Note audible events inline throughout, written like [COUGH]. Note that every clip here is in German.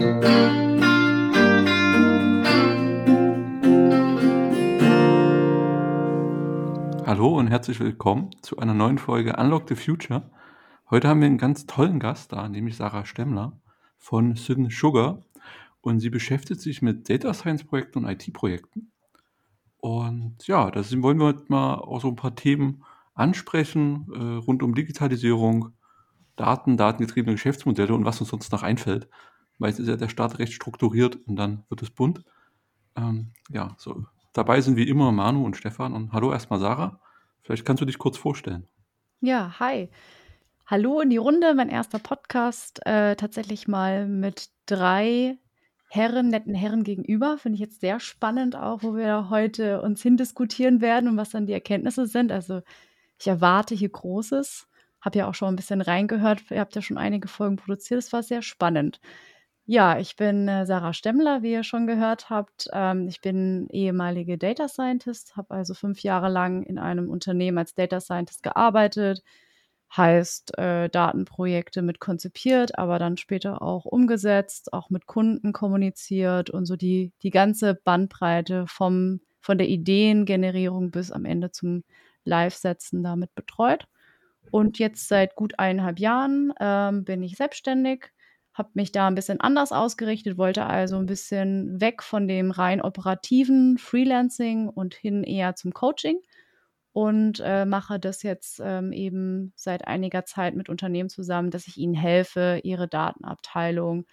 Hallo und herzlich willkommen zu einer neuen Folge Unlock the Future. Heute haben wir einen ganz tollen Gast da, nämlich Sarah Stemmler von Syn Sugar. Und sie beschäftigt sich mit Data Science Projekten und IT-Projekten. Und ja, da wollen wir heute mal auch so ein paar Themen ansprechen äh, rund um Digitalisierung, Daten, datengetriebene Geschäftsmodelle und was uns sonst noch einfällt. Meist ist ja der Staat recht strukturiert und dann wird es bunt. Ähm, ja, so. Dabei sind wie immer Manu und Stefan. Und hallo erstmal Sarah. Vielleicht kannst du dich kurz vorstellen. Ja, hi. Hallo in die Runde, mein erster Podcast. Äh, tatsächlich mal mit drei Herren, netten Herren gegenüber. Finde ich jetzt sehr spannend auch, wo wir heute uns hindiskutieren werden und was dann die Erkenntnisse sind. Also ich erwarte hier Großes. Habe ja auch schon ein bisschen reingehört. Ihr habt ja schon einige Folgen produziert. Es war sehr spannend. Ja, ich bin äh, Sarah Stemmler, wie ihr schon gehört habt. Ähm, ich bin ehemalige Data Scientist, habe also fünf Jahre lang in einem Unternehmen als Data Scientist gearbeitet. Heißt, äh, Datenprojekte mit konzipiert, aber dann später auch umgesetzt, auch mit Kunden kommuniziert und so die, die ganze Bandbreite vom, von der Ideengenerierung bis am Ende zum Live-Setzen damit betreut. Und jetzt seit gut eineinhalb Jahren ähm, bin ich selbstständig habe mich da ein bisschen anders ausgerichtet, wollte also ein bisschen weg von dem rein operativen Freelancing und hin eher zum Coaching und äh, mache das jetzt ähm, eben seit einiger Zeit mit Unternehmen zusammen, dass ich ihnen helfe, ihre Datenabteilung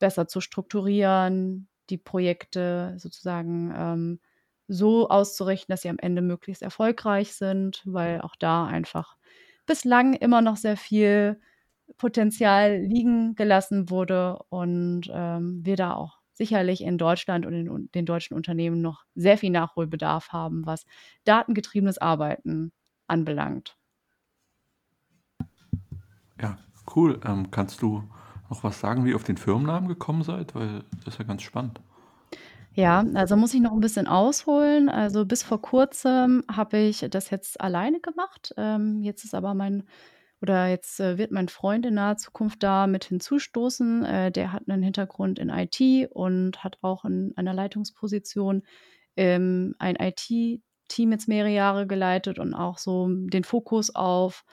besser zu strukturieren, die Projekte sozusagen ähm, so auszurichten, dass sie am Ende möglichst erfolgreich sind, weil auch da einfach bislang immer noch sehr viel Potenzial liegen gelassen wurde und ähm, wir da auch sicherlich in Deutschland und in den deutschen Unternehmen noch sehr viel Nachholbedarf haben, was datengetriebenes Arbeiten anbelangt. Ja, cool. Ähm, kannst du noch was sagen, wie ihr auf den Firmennamen gekommen seid? Weil das ist ja ganz spannend. Ja, also muss ich noch ein bisschen ausholen. Also bis vor kurzem habe ich das jetzt alleine gemacht. Ähm, jetzt ist aber mein oder jetzt äh, wird mein Freund in naher Zukunft da mit hinzustoßen. Äh, der hat einen Hintergrund in IT und hat auch in einer Leitungsposition ähm, ein IT-Team jetzt mehrere Jahre geleitet und auch so den Fokus auf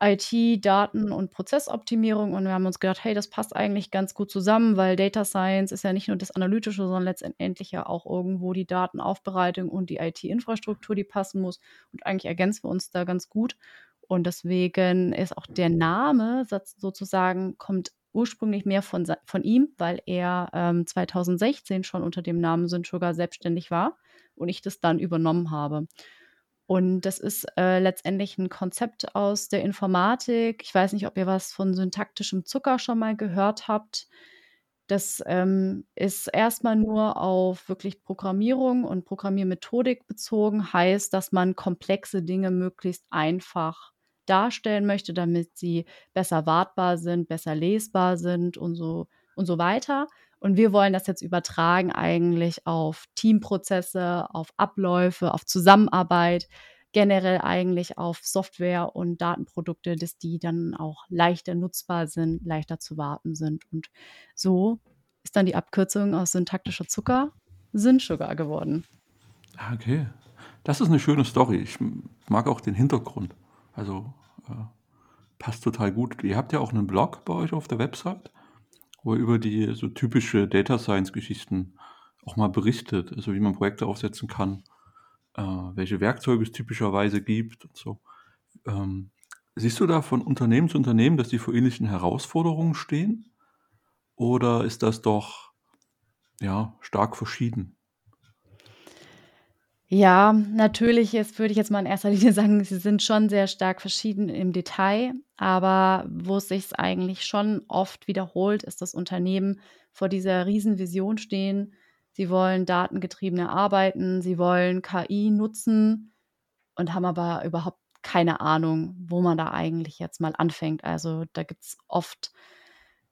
IT, Daten und Prozessoptimierung. Und wir haben uns gedacht, hey, das passt eigentlich ganz gut zusammen, weil Data Science ist ja nicht nur das Analytische, sondern letztendlich ja auch irgendwo die Datenaufbereitung und die IT-Infrastruktur, die passen muss. Und eigentlich ergänzen wir uns da ganz gut. Und deswegen ist auch der Name sozusagen, kommt ursprünglich mehr von, von ihm, weil er ähm, 2016 schon unter dem Namen Synsugar selbstständig war und ich das dann übernommen habe. Und das ist äh, letztendlich ein Konzept aus der Informatik. Ich weiß nicht, ob ihr was von syntaktischem Zucker schon mal gehört habt. Das ähm, ist erstmal nur auf wirklich Programmierung und Programmiermethodik bezogen, heißt, dass man komplexe Dinge möglichst einfach darstellen möchte, damit sie besser wartbar sind, besser lesbar sind und so und so weiter. Und wir wollen das jetzt übertragen eigentlich auf Teamprozesse, auf Abläufe, auf Zusammenarbeit, generell eigentlich auf Software und Datenprodukte, dass die dann auch leichter nutzbar sind, leichter zu warten sind. Und so ist dann die Abkürzung aus syntaktischer Zucker Synsugar geworden. Ah, okay. Das ist eine schöne Story. Ich mag auch den Hintergrund. Also äh, passt total gut. Ihr habt ja auch einen Blog bei euch auf der Website, wo ihr über die so typische Data Science Geschichten auch mal berichtet, also wie man Projekte aufsetzen kann, äh, welche Werkzeuge es typischerweise gibt und so. Ähm, siehst du da von Unternehmen zu Unternehmen, dass die vor ähnlichen Herausforderungen stehen? Oder ist das doch ja stark verschieden? Ja, natürlich ist würde ich jetzt mal in erster Linie [LAUGHS] sagen, sie sind schon sehr stark verschieden im Detail, aber wo es sich eigentlich schon oft wiederholt, ist, dass Unternehmen vor dieser Riesenvision stehen. Sie wollen datengetriebene arbeiten, sie wollen KI nutzen und haben aber überhaupt keine Ahnung, wo man da eigentlich jetzt mal anfängt. Also, da gibt es oft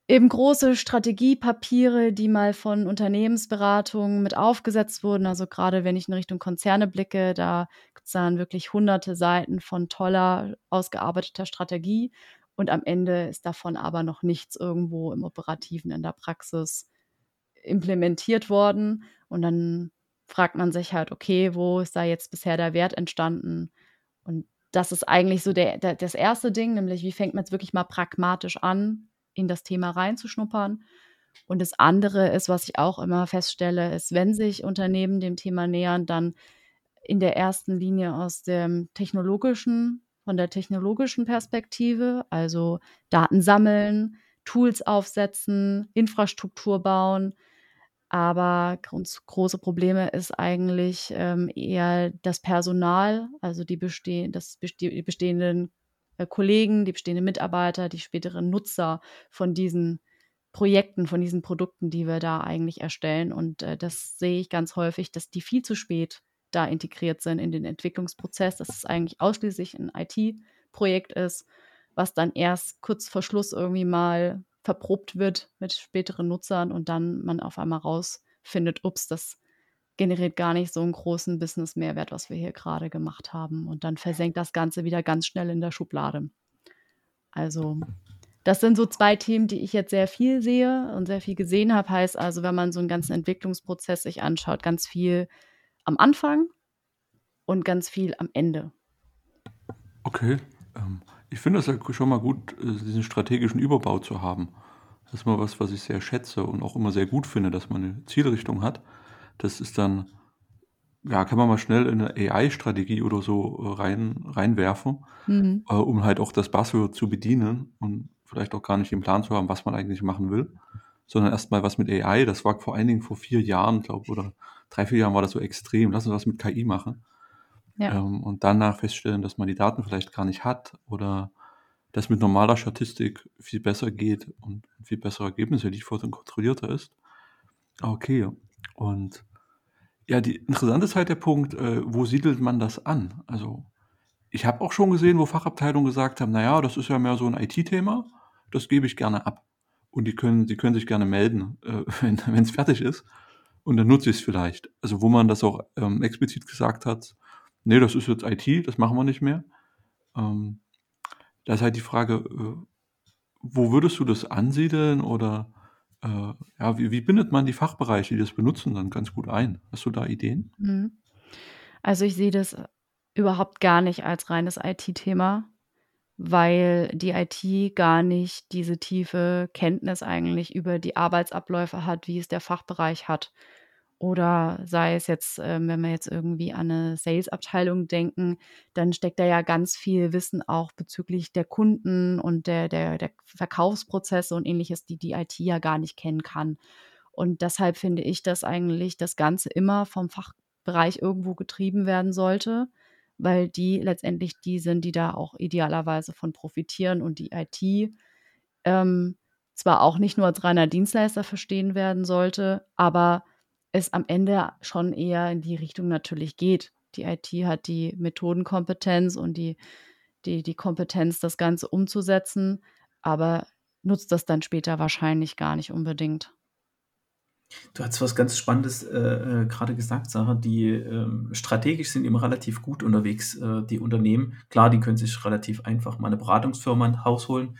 eben große Strategiepapiere, die mal von Unternehmensberatungen mit aufgesetzt wurden. Also gerade wenn ich in Richtung Konzerne blicke, da gibt es dann wirklich hunderte Seiten von toller, ausgearbeiteter Strategie. und am Ende ist davon aber noch nichts irgendwo im Operativen in der Praxis implementiert worden. Und dann fragt man sich halt, okay, wo ist da jetzt bisher der Wert entstanden? Und das ist eigentlich so der, der, das erste Ding, nämlich wie fängt man jetzt wirklich mal pragmatisch an, in das Thema reinzuschnuppern. Und das andere ist, was ich auch immer feststelle, ist, wenn sich Unternehmen dem Thema nähern, dann in der ersten Linie aus dem technologischen, von der technologischen Perspektive, also Daten sammeln, Tools aufsetzen, Infrastruktur bauen. Aber große Probleme ist eigentlich ähm, eher das Personal, also die, besteh das die bestehenden äh, Kollegen, die bestehenden Mitarbeiter, die späteren Nutzer von diesen Projekten, von diesen Produkten, die wir da eigentlich erstellen. Und äh, das sehe ich ganz häufig, dass die viel zu spät da integriert sind in den Entwicklungsprozess, dass es eigentlich ausschließlich ein IT-Projekt ist, was dann erst kurz vor Schluss irgendwie mal verprobt wird mit späteren Nutzern und dann man auf einmal rausfindet, ups, das generiert gar nicht so einen großen Business-Mehrwert, was wir hier gerade gemacht haben. Und dann versenkt das Ganze wieder ganz schnell in der Schublade. Also das sind so zwei Themen, die ich jetzt sehr viel sehe und sehr viel gesehen habe. Heißt also, wenn man so einen ganzen Entwicklungsprozess sich anschaut, ganz viel am Anfang und ganz viel am Ende. Okay. Ähm, ich finde es ja schon mal gut, äh, diesen strategischen Überbau zu haben. Das ist mal was, was ich sehr schätze und auch immer sehr gut finde, dass man eine Zielrichtung hat. Das ist dann, ja, kann man mal schnell in eine AI-Strategie oder so äh, rein, reinwerfen, mhm. äh, um halt auch das Buzzword zu bedienen und vielleicht auch gar nicht den Plan zu haben, was man eigentlich machen will, sondern erstmal was mit AI. Das war vor allen Dingen vor vier Jahren, glaube ich, oder drei, vier Jahren war das so extrem. Lass uns was mit KI machen. Ja. Ähm, und danach feststellen, dass man die Daten vielleicht gar nicht hat oder dass mit normaler Statistik viel besser geht und viel bessere Ergebnisse liefert und kontrollierter ist. Okay. Und ja, die interessante ist halt der Punkt, äh, wo siedelt man das an? Also ich habe auch schon gesehen, wo Fachabteilungen gesagt haben, naja, das ist ja mehr so ein IT-Thema, das gebe ich gerne ab. Und die können, die können sich gerne melden, äh, [LAUGHS] wenn es fertig ist. Und dann nutze ich es vielleicht. Also wo man das auch ähm, explizit gesagt hat, nee, das ist jetzt IT, das machen wir nicht mehr. Ähm, da ist halt die Frage, äh, wo würdest du das ansiedeln oder äh, ja, wie, wie bindet man die Fachbereiche, die das benutzen, dann ganz gut ein? Hast du da Ideen? Mhm. Also ich sehe das überhaupt gar nicht als reines IT-Thema, weil die IT gar nicht diese tiefe Kenntnis eigentlich über die Arbeitsabläufe hat, wie es der Fachbereich hat. Oder sei es jetzt, ähm, wenn wir jetzt irgendwie an eine Sales-Abteilung denken, dann steckt da ja ganz viel Wissen auch bezüglich der Kunden und der, der, der Verkaufsprozesse und ähnliches, die die IT ja gar nicht kennen kann. Und deshalb finde ich, dass eigentlich das Ganze immer vom Fachbereich irgendwo getrieben werden sollte, weil die letztendlich die sind, die da auch idealerweise von profitieren und die IT ähm, zwar auch nicht nur als reiner Dienstleister verstehen werden sollte, aber es am Ende schon eher in die Richtung natürlich geht. Die IT hat die Methodenkompetenz und die, die, die Kompetenz, das Ganze umzusetzen, aber nutzt das dann später wahrscheinlich gar nicht unbedingt. Du hast was ganz Spannendes äh, äh, gerade gesagt, Sarah. Die ähm, strategisch sind immer relativ gut unterwegs, äh, die Unternehmen. Klar, die können sich relativ einfach mal eine Beratungsfirma ins Haus holen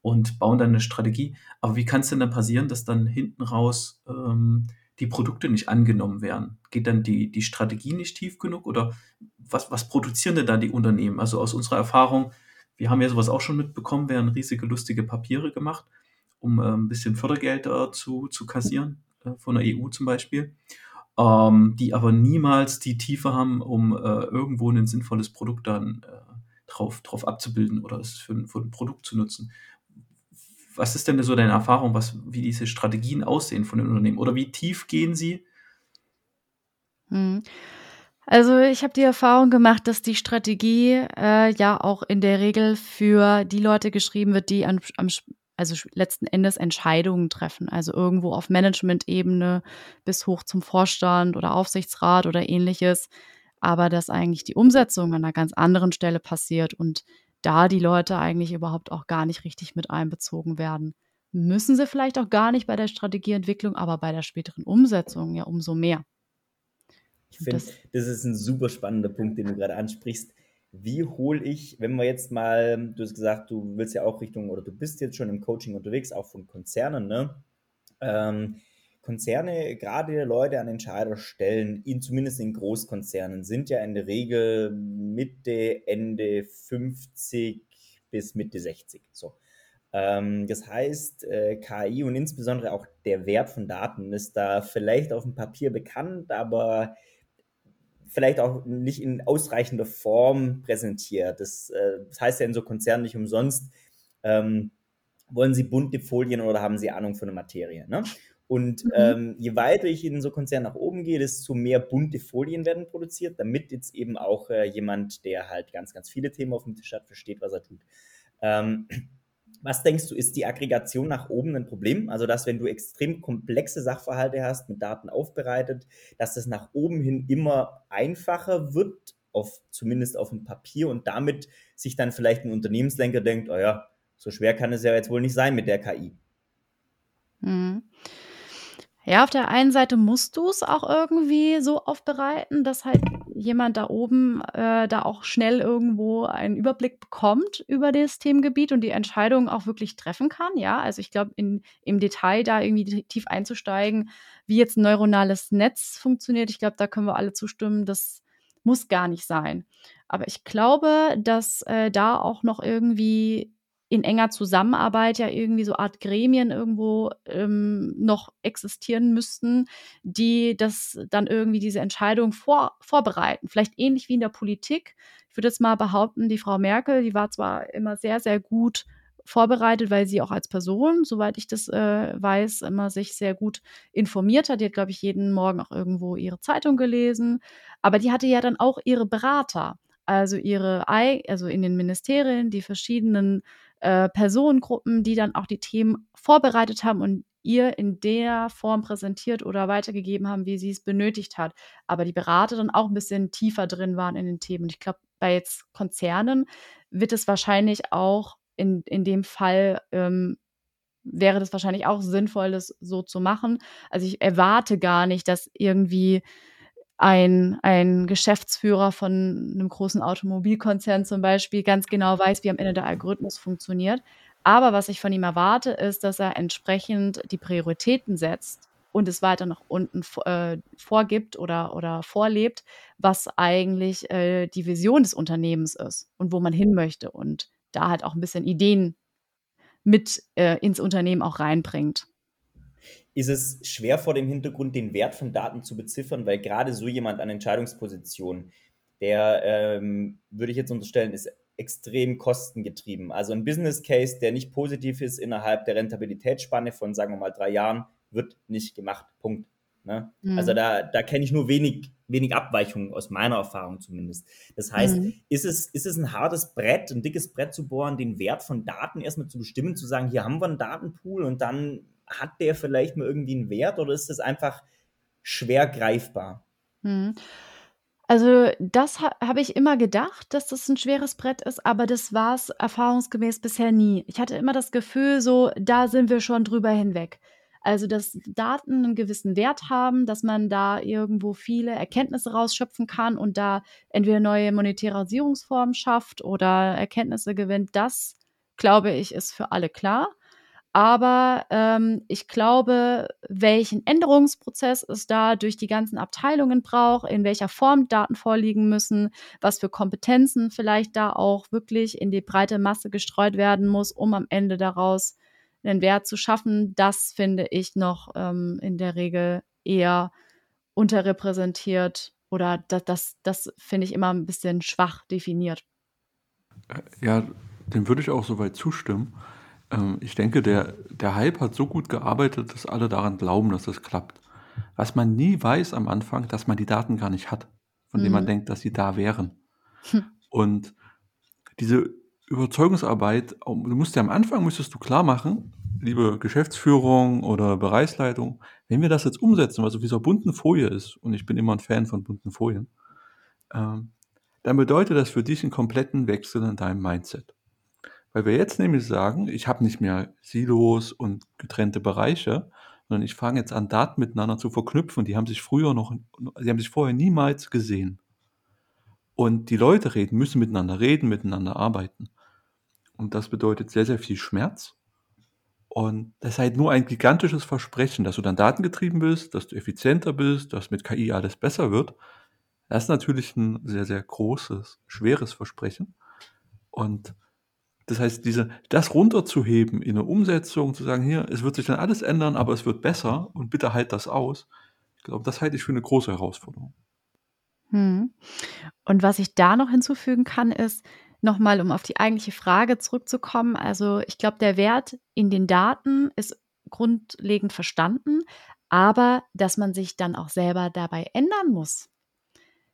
und bauen dann eine Strategie. Aber wie kann es denn dann passieren, dass dann hinten raus ähm, die Produkte nicht angenommen werden? Geht dann die, die Strategie nicht tief genug oder was, was produzieren denn da die Unternehmen? Also aus unserer Erfahrung, wir haben ja sowas auch schon mitbekommen, werden riesige lustige Papiere gemacht, um äh, ein bisschen Fördergeld äh, zu, zu kassieren, äh, von der EU zum Beispiel, ähm, die aber niemals die Tiefe haben, um äh, irgendwo ein sinnvolles Produkt dann äh, drauf, drauf abzubilden oder es für, für ein Produkt zu nutzen. Was ist denn so deine Erfahrung, was, wie diese Strategien aussehen von den Unternehmen? Oder wie tief gehen sie? Hm. Also ich habe die Erfahrung gemacht, dass die Strategie äh, ja auch in der Regel für die Leute geschrieben wird, die am, am also letzten Endes Entscheidungen treffen. Also irgendwo auf Management-Ebene bis hoch zum Vorstand oder Aufsichtsrat oder ähnliches. Aber dass eigentlich die Umsetzung an einer ganz anderen Stelle passiert und da die Leute eigentlich überhaupt auch gar nicht richtig mit einbezogen werden. Müssen sie vielleicht auch gar nicht bei der Strategieentwicklung, aber bei der späteren Umsetzung ja umso mehr. Ich finde, das, das, ist ein super spannender Punkt, den du gerade ansprichst. wie hole ich, wenn wir jetzt mal, du hast gesagt, du willst ja auch Richtung, oder du bist jetzt schon im Coaching unterwegs, auch von Konzernen, ne? Ähm, Konzerne, gerade Leute an Entscheiderstellen, in, zumindest in Großkonzernen, sind ja in der Regel Mitte, Ende 50 bis Mitte 60. So. Ähm, das heißt, äh, KI und insbesondere auch der Wert von Daten ist da vielleicht auf dem Papier bekannt, aber vielleicht auch nicht in ausreichender Form präsentiert. Das, äh, das heißt ja in so Konzernen nicht umsonst, ähm, wollen Sie bunte Folien oder haben Sie Ahnung von der Materie? Ne? Und mhm. ähm, je weiter ich in so Konzernen nach oben gehe, desto mehr bunte Folien werden produziert, damit jetzt eben auch äh, jemand, der halt ganz, ganz viele Themen auf dem Tisch hat, versteht, was er tut. Ähm, was denkst du, ist die Aggregation nach oben ein Problem? Also, dass wenn du extrem komplexe Sachverhalte hast, mit Daten aufbereitet, dass das nach oben hin immer einfacher wird, auf, zumindest auf dem Papier und damit sich dann vielleicht ein Unternehmenslenker denkt, oh ja, so schwer kann es ja jetzt wohl nicht sein mit der KI. Mhm. Ja, auf der einen Seite musst du es auch irgendwie so aufbereiten, dass halt jemand da oben äh, da auch schnell irgendwo einen Überblick bekommt über das Themengebiet und die Entscheidung auch wirklich treffen kann. Ja, also ich glaube, im Detail da irgendwie tief einzusteigen, wie jetzt ein neuronales Netz funktioniert, ich glaube, da können wir alle zustimmen, das muss gar nicht sein. Aber ich glaube, dass äh, da auch noch irgendwie in enger Zusammenarbeit ja irgendwie so Art Gremien irgendwo ähm, noch existieren müssten, die das dann irgendwie diese Entscheidung vor, vorbereiten. Vielleicht ähnlich wie in der Politik. Ich würde jetzt mal behaupten, die Frau Merkel, die war zwar immer sehr, sehr gut vorbereitet, weil sie auch als Person, soweit ich das äh, weiß, immer sich sehr gut informiert hat. Die hat, glaube ich, jeden Morgen auch irgendwo ihre Zeitung gelesen. Aber die hatte ja dann auch ihre Berater, also ihre, also in den Ministerien, die verschiedenen äh, Personengruppen, die dann auch die Themen vorbereitet haben und ihr in der Form präsentiert oder weitergegeben haben, wie sie es benötigt hat. Aber die Berater dann auch ein bisschen tiefer drin waren in den Themen. Und ich glaube, bei jetzt Konzernen wird es wahrscheinlich auch in, in dem Fall ähm, wäre das wahrscheinlich auch sinnvoll, das so zu machen. Also ich erwarte gar nicht, dass irgendwie ein, ein Geschäftsführer von einem großen Automobilkonzern zum Beispiel ganz genau weiß, wie am Ende der Algorithmus funktioniert. Aber was ich von ihm erwarte, ist, dass er entsprechend die Prioritäten setzt und es weiter nach unten äh, vorgibt oder, oder vorlebt, was eigentlich äh, die Vision des Unternehmens ist und wo man hin möchte und da halt auch ein bisschen Ideen mit äh, ins Unternehmen auch reinbringt ist es schwer vor dem Hintergrund, den Wert von Daten zu beziffern, weil gerade so jemand an Entscheidungspositionen, der, ähm, würde ich jetzt unterstellen, ist extrem kostengetrieben. Also ein Business Case, der nicht positiv ist innerhalb der Rentabilitätsspanne von, sagen wir mal, drei Jahren, wird nicht gemacht. Punkt. Ne? Mhm. Also da, da kenne ich nur wenig, wenig Abweichungen aus meiner Erfahrung zumindest. Das heißt, mhm. ist, es, ist es ein hartes Brett, ein dickes Brett zu bohren, den Wert von Daten erstmal zu bestimmen, zu sagen, hier haben wir einen Datenpool und dann hat der vielleicht mal irgendwie einen Wert oder ist das einfach schwer greifbar? Hm. Also das ha habe ich immer gedacht, dass das ein schweres Brett ist, aber das war es erfahrungsgemäß bisher nie. Ich hatte immer das Gefühl, so da sind wir schon drüber hinweg. Also, dass Daten einen gewissen Wert haben, dass man da irgendwo viele Erkenntnisse rausschöpfen kann und da entweder neue Monetarisierungsformen schafft oder Erkenntnisse gewinnt, das, glaube ich, ist für alle klar. Aber ähm, ich glaube, welchen Änderungsprozess es da durch die ganzen Abteilungen braucht, in welcher Form Daten vorliegen müssen, was für Kompetenzen vielleicht da auch wirklich in die breite Masse gestreut werden muss, um am Ende daraus einen Wert zu schaffen, das finde ich noch ähm, in der Regel eher unterrepräsentiert oder das, das, das finde ich immer ein bisschen schwach definiert. Ja, dem würde ich auch soweit zustimmen. Ähm, ich denke, der, der Hype hat so gut gearbeitet, dass alle daran glauben, dass es klappt. Was man nie weiß am Anfang, dass man die Daten gar nicht hat, von denen man mhm. denkt, dass sie da wären. Hm. Und diese Überzeugungsarbeit, du musst ja am Anfang müsstest du klar machen, liebe Geschäftsführung oder Bereichsleitung, wenn wir das jetzt umsetzen, was auf dieser bunten Folie ist, und ich bin immer ein Fan von bunten Folien, ähm, dann bedeutet das für dich einen kompletten Wechsel in deinem Mindset. Weil wir jetzt nämlich sagen, ich habe nicht mehr Silos und getrennte Bereiche, sondern ich fange jetzt an, Daten miteinander zu verknüpfen. Die haben sich früher noch, die haben sich vorher niemals gesehen. Und die Leute reden, müssen miteinander reden, miteinander arbeiten. Und das bedeutet sehr, sehr viel Schmerz. Und das ist halt nur ein gigantisches Versprechen, dass du dann datengetrieben bist, dass du effizienter bist, dass mit KI alles besser wird. Das ist natürlich ein sehr, sehr großes, schweres Versprechen. Und das heißt, diese, das runterzuheben in eine Umsetzung, zu sagen, hier, es wird sich dann alles ändern, aber es wird besser und bitte halt das aus. Ich glaube, das halte ich für eine große Herausforderung. Hm. Und was ich da noch hinzufügen kann, ist, nochmal, um auf die eigentliche Frage zurückzukommen. Also ich glaube, der Wert in den Daten ist grundlegend verstanden, aber dass man sich dann auch selber dabei ändern muss.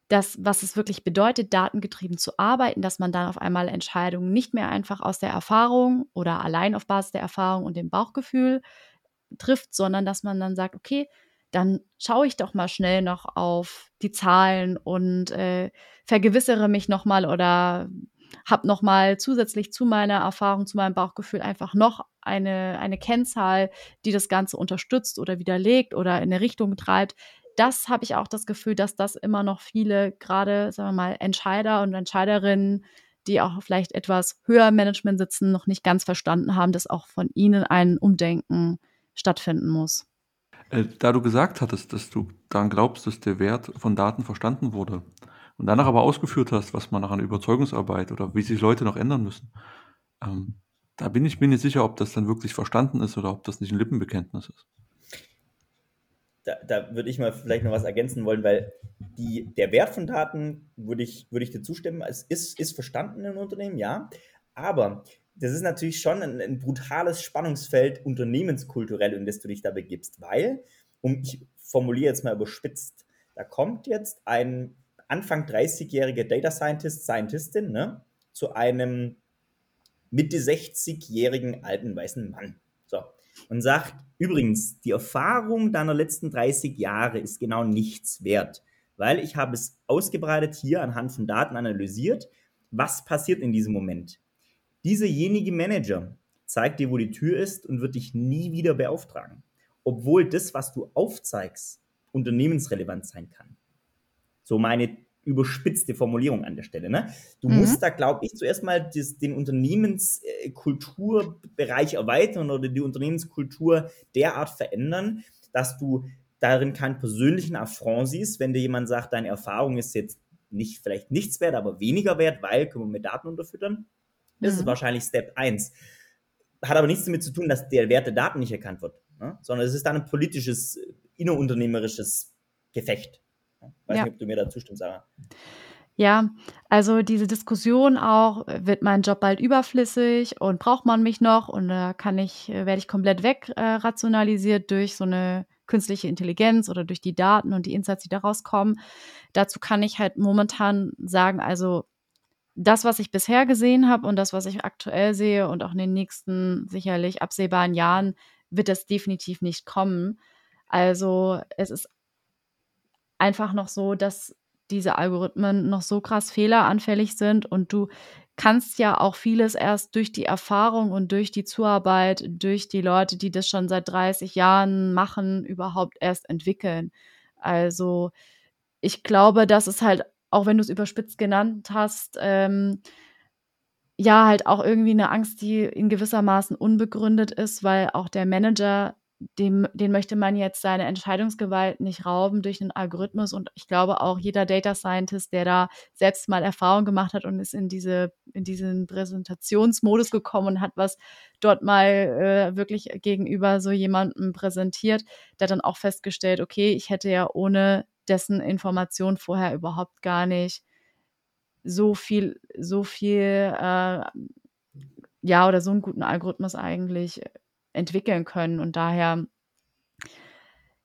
Das, was es wirklich bedeutet, datengetrieben zu arbeiten, dass man dann auf einmal Entscheidungen nicht mehr einfach aus der Erfahrung oder allein auf Basis der Erfahrung und dem Bauchgefühl trifft, sondern dass man dann sagt, okay, dann schaue ich doch mal schnell noch auf die Zahlen und äh, vergewissere mich nochmal oder habe nochmal zusätzlich zu meiner Erfahrung, zu meinem Bauchgefühl einfach noch eine, eine Kennzahl, die das Ganze unterstützt oder widerlegt oder in eine Richtung treibt. Das habe ich auch das Gefühl, dass das immer noch viele, gerade, sagen wir mal, Entscheider und Entscheiderinnen, die auch vielleicht etwas höher im Management sitzen, noch nicht ganz verstanden haben, dass auch von ihnen ein Umdenken stattfinden muss. Äh, da du gesagt hattest, dass du daran glaubst, dass der Wert von Daten verstanden wurde, und danach aber ausgeführt hast, was man nach einer Überzeugungsarbeit oder wie sich Leute noch ändern müssen, ähm, da bin ich mir nicht sicher, ob das dann wirklich verstanden ist oder ob das nicht ein Lippenbekenntnis ist. Da, da würde ich mal vielleicht noch was ergänzen wollen, weil die, der Wert von Daten, würde ich, würde ich dir zustimmen, es ist, ist verstanden im Unternehmen, ja. Aber das ist natürlich schon ein, ein, brutales Spannungsfeld unternehmenskulturell, in das du dich da begibst, weil, um ich formuliere jetzt mal überspitzt, da kommt jetzt ein Anfang 30-jährige Data Scientist, Scientistin, ne, zu einem Mitte 60-jährigen alten weißen Mann. Und sagt, übrigens, die Erfahrung deiner letzten 30 Jahre ist genau nichts wert, weil ich habe es ausgebreitet hier anhand von Daten analysiert. Was passiert in diesem Moment? Dieserjenige Manager zeigt dir, wo die Tür ist und wird dich nie wieder beauftragen. Obwohl das, was du aufzeigst, unternehmensrelevant sein kann. So meine überspitzte Formulierung an der Stelle. Ne? Du mhm. musst da, glaube ich, zuerst mal das, den Unternehmenskulturbereich erweitern oder die Unternehmenskultur derart verändern, dass du darin keinen persönlichen Affront siehst, wenn dir jemand sagt, deine Erfahrung ist jetzt nicht vielleicht nichts wert, aber weniger wert, weil können wir mit Daten unterfüttern. Das mhm. ist wahrscheinlich Step 1. Hat aber nichts damit zu tun, dass der Wert der Daten nicht erkannt wird, ne? sondern es ist dann ein politisches, innerunternehmerisches Gefecht. Weiß ja. nicht, ob du mir da zustimmst, Sarah. Ja, also diese Diskussion auch, wird mein Job bald überflüssig und braucht man mich noch und da kann ich, werde ich komplett wegrationalisiert äh, durch so eine künstliche Intelligenz oder durch die Daten und die Insights, die daraus kommen. Dazu kann ich halt momentan sagen, also das, was ich bisher gesehen habe und das, was ich aktuell sehe und auch in den nächsten sicherlich absehbaren Jahren, wird das definitiv nicht kommen. Also es ist einfach noch so, dass diese Algorithmen noch so krass fehleranfällig sind und du kannst ja auch vieles erst durch die Erfahrung und durch die Zuarbeit, durch die Leute, die das schon seit 30 Jahren machen, überhaupt erst entwickeln. Also ich glaube, dass es halt, auch wenn du es überspitzt genannt hast, ähm, ja, halt auch irgendwie eine Angst, die in gewissermaßen unbegründet ist, weil auch der Manager dem, den möchte man jetzt seine Entscheidungsgewalt nicht rauben durch einen Algorithmus. Und ich glaube auch jeder Data Scientist, der da selbst mal Erfahrung gemacht hat und ist in diese, in diesen Präsentationsmodus gekommen und hat was dort mal äh, wirklich gegenüber so jemandem präsentiert, der dann auch festgestellt, okay, ich hätte ja ohne dessen Information vorher überhaupt gar nicht so viel, so viel, äh, ja, oder so einen guten Algorithmus eigentlich entwickeln können. Und daher,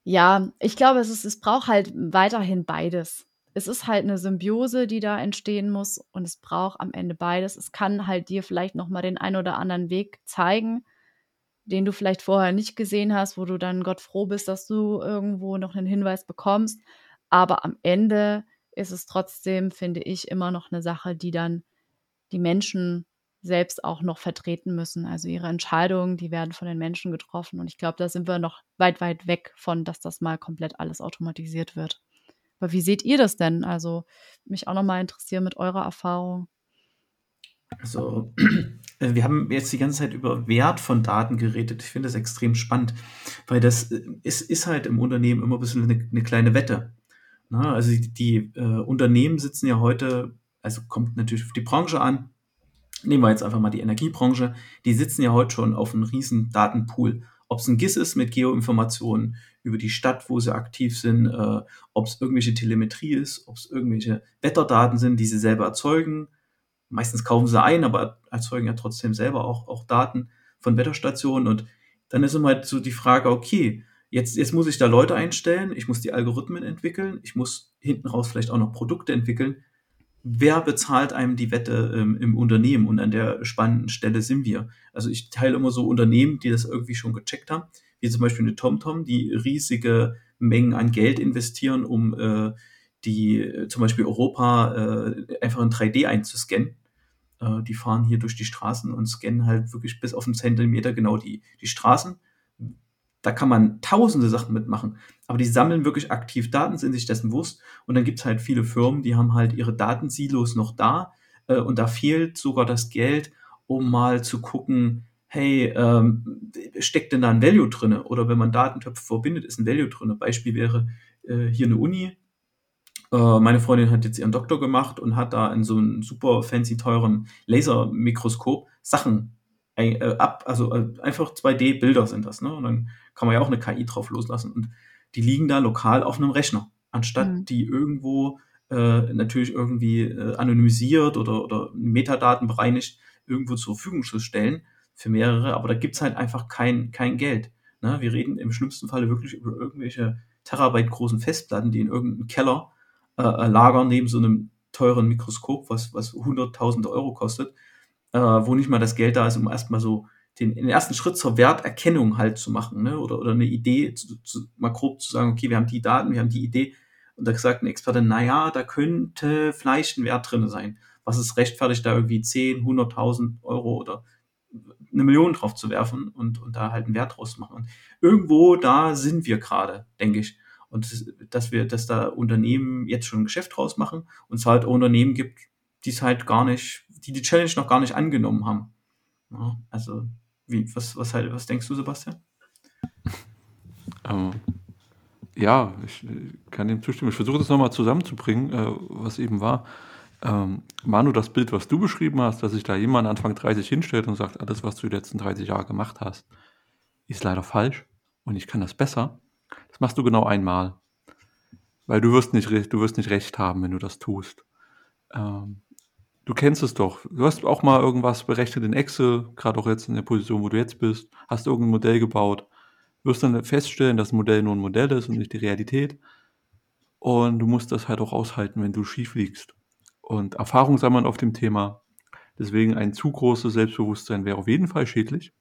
ja, ich glaube, es, ist, es braucht halt weiterhin beides. Es ist halt eine Symbiose, die da entstehen muss und es braucht am Ende beides. Es kann halt dir vielleicht nochmal den ein oder anderen Weg zeigen, den du vielleicht vorher nicht gesehen hast, wo du dann Gott froh bist, dass du irgendwo noch einen Hinweis bekommst. Aber am Ende ist es trotzdem, finde ich, immer noch eine Sache, die dann die Menschen selbst auch noch vertreten müssen. Also ihre Entscheidungen, die werden von den Menschen getroffen. Und ich glaube, da sind wir noch weit, weit weg von, dass das mal komplett alles automatisiert wird. Aber wie seht ihr das denn? Also mich auch nochmal interessieren mit eurer Erfahrung. Also, [CLEARS THROAT] äh, wir haben jetzt die ganze Zeit über Wert von Daten geredet. Ich finde das extrem spannend, weil das äh, ist, ist halt im Unternehmen immer ein bisschen eine, eine kleine Wette. Na, ne? also die, die äh, Unternehmen sitzen ja heute, also kommt natürlich auf die Branche an. Nehmen wir jetzt einfach mal die Energiebranche. Die sitzen ja heute schon auf einem riesen Datenpool. Ob es ein GIS ist mit Geoinformationen über die Stadt, wo sie aktiv sind, äh, ob es irgendwelche Telemetrie ist, ob es irgendwelche Wetterdaten sind, die sie selber erzeugen, meistens kaufen sie ein, aber erzeugen ja trotzdem selber auch, auch Daten von Wetterstationen. Und dann ist immer so die Frage, okay, jetzt, jetzt muss ich da Leute einstellen, ich muss die Algorithmen entwickeln, ich muss hinten raus vielleicht auch noch Produkte entwickeln. Wer bezahlt einem die Wette ähm, im Unternehmen? Und an der spannenden Stelle sind wir. Also ich teile immer so Unternehmen, die das irgendwie schon gecheckt haben, wie zum Beispiel eine TomTom, die riesige Mengen an Geld investieren, um äh, die äh, zum Beispiel Europa äh, einfach in 3D einzuscannen äh, die fahren hier durch die Straßen und scannen halt wirklich bis auf einen Zentimeter genau die, die Straßen. Da kann man tausende Sachen mitmachen, aber die sammeln wirklich aktiv Daten, sind sich dessen bewusst. Und dann gibt es halt viele Firmen, die haben halt ihre Datensilos noch da äh, und da fehlt sogar das Geld, um mal zu gucken, hey, ähm, steckt denn da ein Value drin? Oder wenn man Datentöpfe verbindet, ist ein Value drin. Beispiel wäre äh, hier eine Uni, äh, meine Freundin hat jetzt ihren Doktor gemacht und hat da in so einem super fancy teuren Lasermikroskop Sachen äh, ab, also äh, einfach 2D-Bilder sind das, ne? Und dann kann man ja auch eine KI drauf loslassen. Und die liegen da lokal auf einem Rechner, anstatt mhm. die irgendwo äh, natürlich irgendwie äh, anonymisiert oder, oder Metadaten bereinigt irgendwo zur Verfügung zu stellen für mehrere, aber da gibt's halt einfach kein, kein Geld. Ne? Wir reden im schlimmsten Falle wirklich über irgendwelche Terabyte großen Festplatten, die in irgendeinem Keller äh, äh, lagern neben so einem teuren Mikroskop, was, was 100.000 Euro kostet, äh, wo nicht mal das Geld da ist, um erstmal so den, den ersten Schritt zur Werterkennung halt zu machen, ne? oder, oder eine Idee, zu, zu, mal grob zu sagen, okay, wir haben die Daten, wir haben die Idee, und da sagt ein Experte, naja, da könnte vielleicht ein Wert drin sein. Was ist rechtfertigt, da irgendwie 10, 100.000 Euro oder eine Million drauf zu werfen und, und da halt einen Wert draus zu machen. Und irgendwo da sind wir gerade, denke ich. Und dass wir, dass da Unternehmen jetzt schon ein Geschäft draus machen und es halt Unternehmen gibt, die es halt gar nicht, die die Challenge noch gar nicht angenommen haben. Ja, also, wie, was, was halt, was denkst du, Sebastian? Ähm, ja, ich kann dem zustimmen. Ich versuche das nochmal zusammenzubringen, äh, was eben war. Ähm, Manu, das Bild, was du beschrieben hast, dass sich da jemand Anfang 30 hinstellt und sagt, alles, was du die letzten 30 Jahre gemacht hast, ist leider falsch und ich kann das besser. Das machst du genau einmal. Weil du wirst nicht, du wirst nicht recht haben, wenn du das tust. Ähm, du kennst es doch. Du hast auch mal irgendwas berechnet in Excel, gerade auch jetzt in der Position, wo du jetzt bist, hast irgendein Modell gebaut, wirst dann feststellen, dass ein Modell nur ein Modell ist und nicht die Realität. Und du musst das halt auch aushalten, wenn du schief liegst. Und Erfahrung sammeln auf dem Thema. Deswegen ein zu großes Selbstbewusstsein wäre auf jeden Fall schädlich.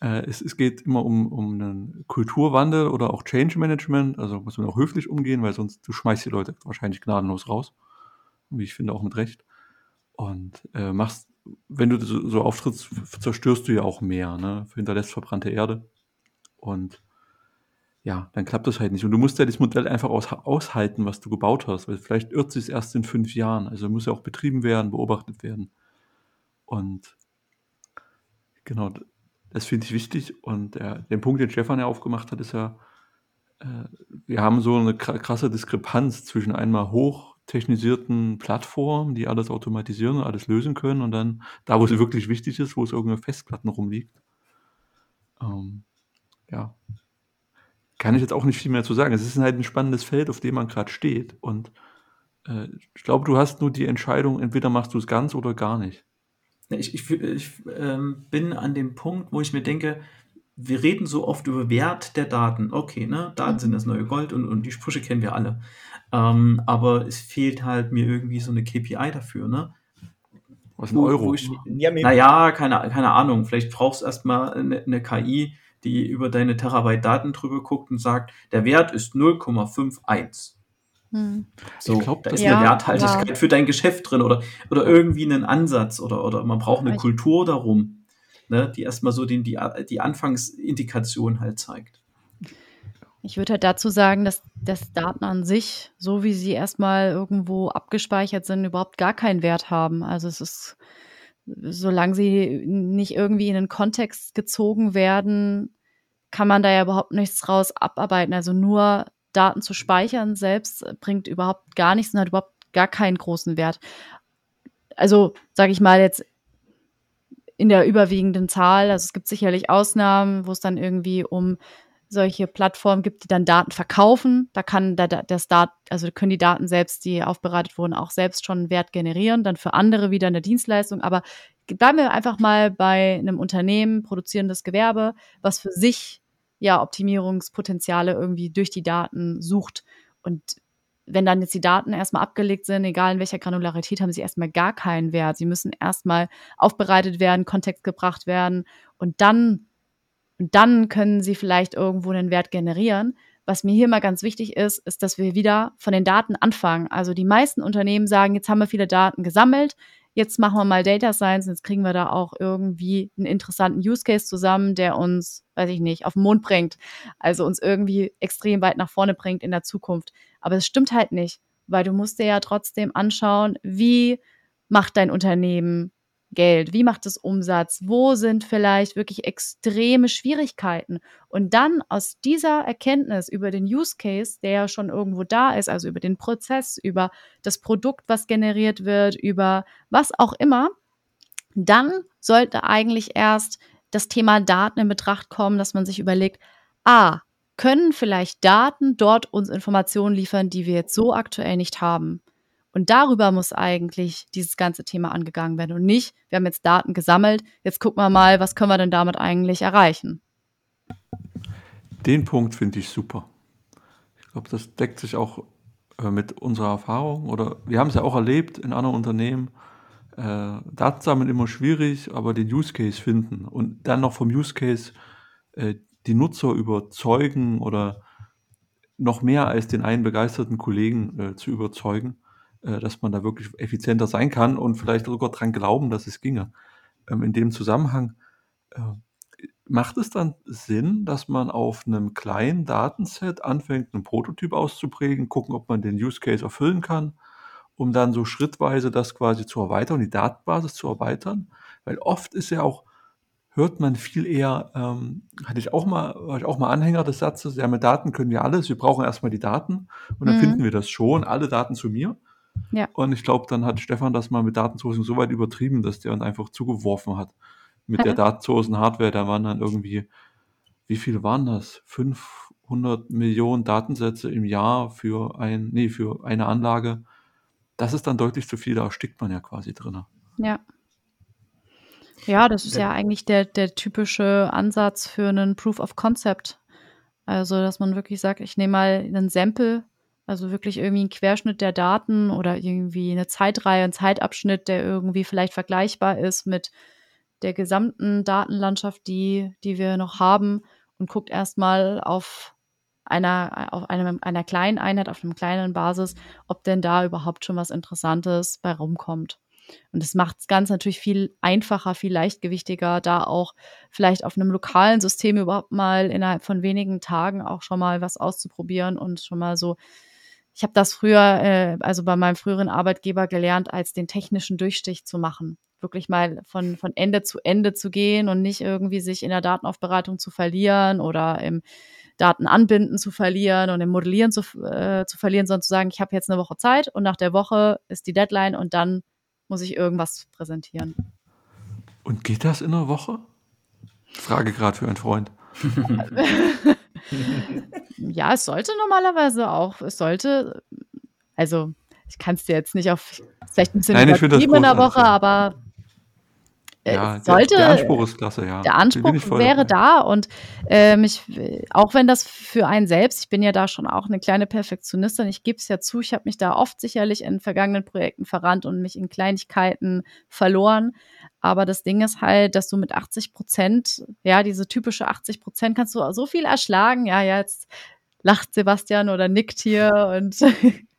Äh, es, es geht immer um, um einen Kulturwandel oder auch Change Management. Also muss man auch höflich umgehen, weil sonst du schmeißt die Leute wahrscheinlich gnadenlos raus. Wie ich finde, auch mit Recht. Und äh, machst, wenn du so, so auftrittst, zerstörst du ja auch mehr, ne? Hinterlässt verbrannte Erde. Und ja, dann klappt das halt nicht. Und du musst ja das Modell einfach aus, aushalten, was du gebaut hast, weil vielleicht irrt sich erst in fünf Jahren. Also muss ja auch betrieben werden, beobachtet werden. Und genau, das finde ich wichtig. Und der, den Punkt, den Stefan ja aufgemacht hat, ist ja, äh, wir haben so eine krasse Diskrepanz zwischen einmal hochtechnisierten Plattformen, die alles automatisieren und alles lösen können, und dann da, wo es [LAUGHS] wirklich wichtig ist, wo es irgendeine Festplatten rumliegt. Ähm, ja. Kann ich jetzt auch nicht viel mehr zu sagen. Es ist halt ein spannendes Feld, auf dem man gerade steht. Und äh, ich glaube, du hast nur die Entscheidung, entweder machst du es ganz oder gar nicht. Ich, ich, ich ähm, bin an dem Punkt, wo ich mir denke, wir reden so oft über Wert der Daten. Okay, ne? Daten sind das neue Gold und, und die Sprüche kennen wir alle. Ähm, aber es fehlt halt mir irgendwie so eine KPI dafür, ne? Was ein Euro? Ich, ja, naja, keine, keine Ahnung. Vielleicht brauchst du erstmal eine, eine KI, die über deine Terabyte Daten drüber guckt und sagt, der Wert ist 0,51. Hm. So, ich glaube, da ist ja, eine Werthaltigkeit ja. für dein Geschäft drin oder, oder irgendwie einen Ansatz oder, oder man braucht eine Kultur darum, ne, die erstmal so den, die, die Anfangsindikation halt zeigt. Ich würde halt dazu sagen, dass, dass Daten an sich, so wie sie erstmal irgendwo abgespeichert sind, überhaupt gar keinen Wert haben. Also es ist, solange sie nicht irgendwie in einen Kontext gezogen werden, kann man da ja überhaupt nichts raus abarbeiten. Also nur Daten zu speichern selbst bringt überhaupt gar nichts und hat überhaupt gar keinen großen Wert. Also sage ich mal jetzt in der überwiegenden Zahl. Also es gibt sicherlich Ausnahmen, wo es dann irgendwie um solche Plattformen gibt, die dann Daten verkaufen. Da kann der, das Dat, also können die Daten selbst, die aufbereitet wurden, auch selbst schon Wert generieren, dann für andere wieder eine Dienstleistung. Aber bleiben wir einfach mal bei einem Unternehmen, produzierendes Gewerbe, was für sich ja Optimierungspotenziale irgendwie durch die Daten sucht. Und wenn dann jetzt die Daten erstmal abgelegt sind, egal in welcher Granularität, haben sie erstmal gar keinen Wert. Sie müssen erstmal aufbereitet werden, Kontext gebracht werden und dann, und dann können sie vielleicht irgendwo einen Wert generieren. Was mir hier mal ganz wichtig ist, ist, dass wir wieder von den Daten anfangen. Also die meisten Unternehmen sagen, jetzt haben wir viele Daten gesammelt, jetzt machen wir mal Data Science und jetzt kriegen wir da auch irgendwie einen interessanten Use Case zusammen, der uns, weiß ich nicht, auf den Mond bringt. Also uns irgendwie extrem weit nach vorne bringt in der Zukunft. Aber es stimmt halt nicht, weil du musst dir ja trotzdem anschauen, wie macht dein Unternehmen Geld? Wie macht es Umsatz? Wo sind vielleicht wirklich extreme Schwierigkeiten? Und dann aus dieser Erkenntnis über den Use Case, der ja schon irgendwo da ist, also über den Prozess, über das Produkt, was generiert wird, über was auch immer, dann sollte eigentlich erst das Thema Daten in Betracht kommen, dass man sich überlegt, ah, können vielleicht Daten dort uns Informationen liefern, die wir jetzt so aktuell nicht haben? Und darüber muss eigentlich dieses ganze Thema angegangen werden und nicht, wir haben jetzt Daten gesammelt, jetzt gucken wir mal, was können wir denn damit eigentlich erreichen. Den Punkt finde ich super. Ich glaube, das deckt sich auch äh, mit unserer Erfahrung oder wir haben es ja auch erlebt in anderen Unternehmen. Äh, Daten sammeln immer schwierig, aber den Use Case finden und dann noch vom Use Case äh, die Nutzer überzeugen oder noch mehr als den einen begeisterten Kollegen äh, zu überzeugen äh, dass man da wirklich effizienter sein kann und vielleicht sogar dran glauben, dass es ginge. Ähm, in dem Zusammenhang äh, macht es dann Sinn, dass man auf einem kleinen Datenset anfängt, einen Prototyp auszuprägen, gucken, ob man den Use Case erfüllen kann, um dann so schrittweise das quasi zu erweitern, die Datenbasis zu erweitern? Weil oft ist ja auch hört man viel eher, ähm, hatte ich auch mal, war ich auch mal Anhänger des Satzes, ja, mit Daten können wir alles, wir brauchen erstmal die Daten und dann mhm. finden wir das schon, alle Daten zu mir. Ja. Und ich glaube, dann hat Stefan das mal mit Datensourcing so weit übertrieben, dass der uns einfach zugeworfen hat. Mit der Datensourcen-Hardware, da waren dann irgendwie, wie viele waren das? 500 Millionen Datensätze im Jahr für ein, nee, für eine Anlage. Das ist dann deutlich zu viel, da erstickt man ja quasi drin. Ja. Ja, das ist ja, ja eigentlich der, der typische Ansatz für einen Proof of Concept. Also, dass man wirklich sagt, ich nehme mal einen Sample also wirklich irgendwie ein Querschnitt der Daten oder irgendwie eine Zeitreihe, ein Zeitabschnitt, der irgendwie vielleicht vergleichbar ist mit der gesamten Datenlandschaft, die, die wir noch haben und guckt erstmal auf einer, auf einem, einer kleinen Einheit, auf einem kleinen Basis, ob denn da überhaupt schon was Interessantes bei rumkommt. Und das macht es ganz natürlich viel einfacher, viel leichtgewichtiger, da auch vielleicht auf einem lokalen System überhaupt mal innerhalb von wenigen Tagen auch schon mal was auszuprobieren und schon mal so ich habe das früher, äh, also bei meinem früheren Arbeitgeber gelernt, als den technischen Durchstich zu machen. Wirklich mal von, von Ende zu Ende zu gehen und nicht irgendwie sich in der Datenaufbereitung zu verlieren oder im Datenanbinden zu verlieren und im Modellieren zu, äh, zu verlieren, sondern zu sagen, ich habe jetzt eine Woche Zeit und nach der Woche ist die Deadline und dann muss ich irgendwas präsentieren. Und geht das in einer Woche? Frage gerade für einen Freund. [LAUGHS] [LAUGHS] ja, es sollte normalerweise auch, es sollte, also ich kann es dir jetzt nicht auf, vielleicht ein bisschen Nein, übertrieben in der Woche, aber ja, sollte, der, Anspruch ist klasse, ja. Der Anspruch wäre da und ähm, ich, auch wenn das für einen selbst, ich bin ja da schon auch eine kleine Perfektionistin, ich gebe es ja zu, ich habe mich da oft sicherlich in vergangenen Projekten verrannt und mich in Kleinigkeiten verloren. Aber das Ding ist halt, dass du mit 80 Prozent, ja, diese typische 80 Prozent kannst du so viel erschlagen. Ja, jetzt lacht Sebastian oder nickt hier und [LAUGHS]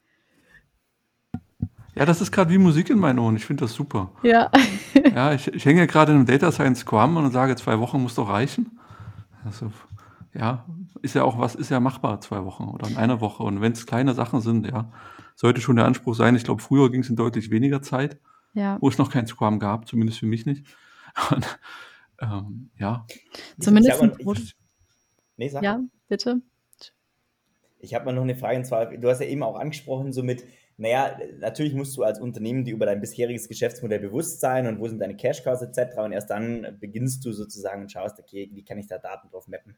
Ja, das ist gerade wie Musik in meinen Ohren. Ich finde das super. Ja. [LAUGHS] ja, ich, ich hänge gerade in einem Data Science Scrum und sage, zwei Wochen muss doch reichen. Also, ja, ist ja auch was, ist ja machbar, zwei Wochen oder in einer Woche. Und wenn es kleine Sachen sind, ja, sollte schon der Anspruch sein. Ich glaube, früher ging es in deutlich weniger Zeit, Ja. wo es noch kein Scrum gab, zumindest für mich nicht. [LAUGHS] Und, ähm, ja, Zumindest ein mal- Brot. ich- Nee, sag. Ja, bitte. Ich habe mal noch eine Frage, und zwar, du hast ja eben auch angesprochen, so mit, naja, natürlich musst du als Unternehmen dir über dein bisheriges Geschäftsmodell bewusst sein und wo sind deine Cash-Cows etc. Und erst dann beginnst du sozusagen und schaust, okay, wie kann ich da Daten drauf mappen.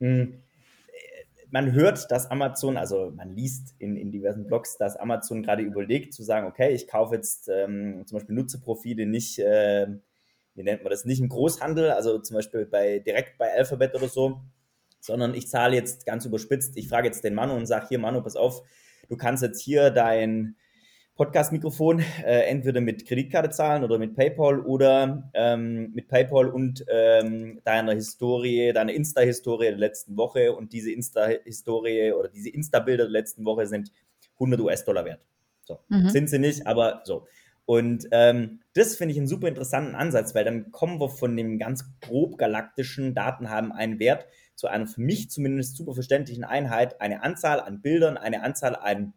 Hm, äh, Man hört, dass Amazon, also man liest in, in diversen Blogs, dass Amazon gerade überlegt zu sagen, okay, ich kaufe jetzt ähm, zum Beispiel Nutzerprofile nicht, äh, wie nennt man das, nicht im Großhandel, also zum Beispiel bei direkt bei Alphabet oder so, sondern ich zahle jetzt ganz überspitzt, ich frage jetzt den Manu und sage, hier Manu, pass auf, du kannst jetzt hier dein Podcast-Mikrofon äh, entweder mit Kreditkarte zahlen oder mit PayPal oder ähm, mit PayPal und ähm, deiner Historie, deiner Insta-Historie der letzten Woche und diese Insta-Historie oder diese Insta-Bilder der letzten Woche sind 100 US-Dollar wert. So, Mhm. sind sie nicht, aber so. Und ähm, das finde ich einen super interessanten Ansatz, weil dann kommen wir von dem ganz grob galaktischen Daten haben einen Wert zu einer für mich zumindest super verständlichen Einheit, eine Anzahl an Bildern, eine Anzahl an,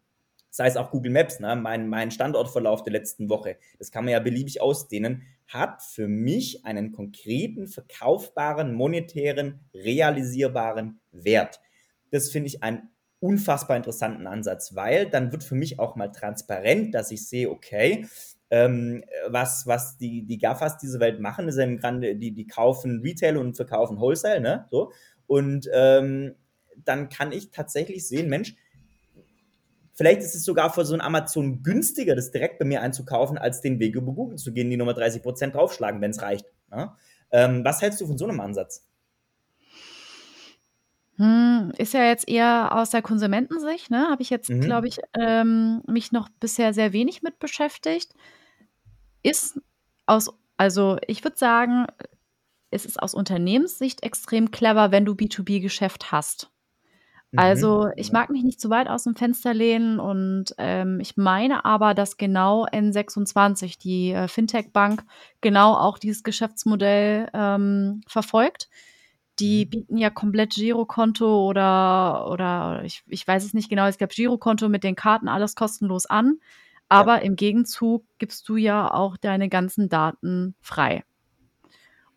sei es auch Google Maps, ne, mein, mein Standortverlauf der letzten Woche, das kann man ja beliebig ausdehnen, hat für mich einen konkreten, verkaufbaren, monetären, realisierbaren Wert. Das finde ich einen unfassbar interessanten Ansatz, weil dann wird für mich auch mal transparent, dass ich sehe, okay, ähm, was, was die, die GAFAs dieser Welt machen, ist im Grunde, die, die kaufen Retail und verkaufen Wholesale, ne? So. Und ähm, dann kann ich tatsächlich sehen, Mensch, vielleicht ist es sogar für so ein Amazon günstiger, das direkt bei mir einzukaufen, als den Weg über Google zu gehen, die nochmal 30% draufschlagen, wenn es reicht. Ne? Ähm, was hältst du von so einem Ansatz? Hm, ist ja jetzt eher aus der Konsumentensicht, ne? Habe ich jetzt, Mhm. glaube ich, ähm, mich noch bisher sehr wenig mit beschäftigt. Ist aus, also ich würde sagen, es ist aus Unternehmenssicht extrem clever, wenn du B2B-Geschäft hast. Also Mhm. ich mag mich nicht zu weit aus dem Fenster lehnen und ähm, ich meine aber, dass genau N26, die äh, Fintech-Bank, genau auch dieses Geschäftsmodell ähm, verfolgt. Die Mhm. bieten ja komplett Girokonto oder, oder ich, ich weiß es nicht genau, es gab Girokonto mit den Karten, alles kostenlos an. Aber im Gegenzug gibst du ja auch deine ganzen Daten frei.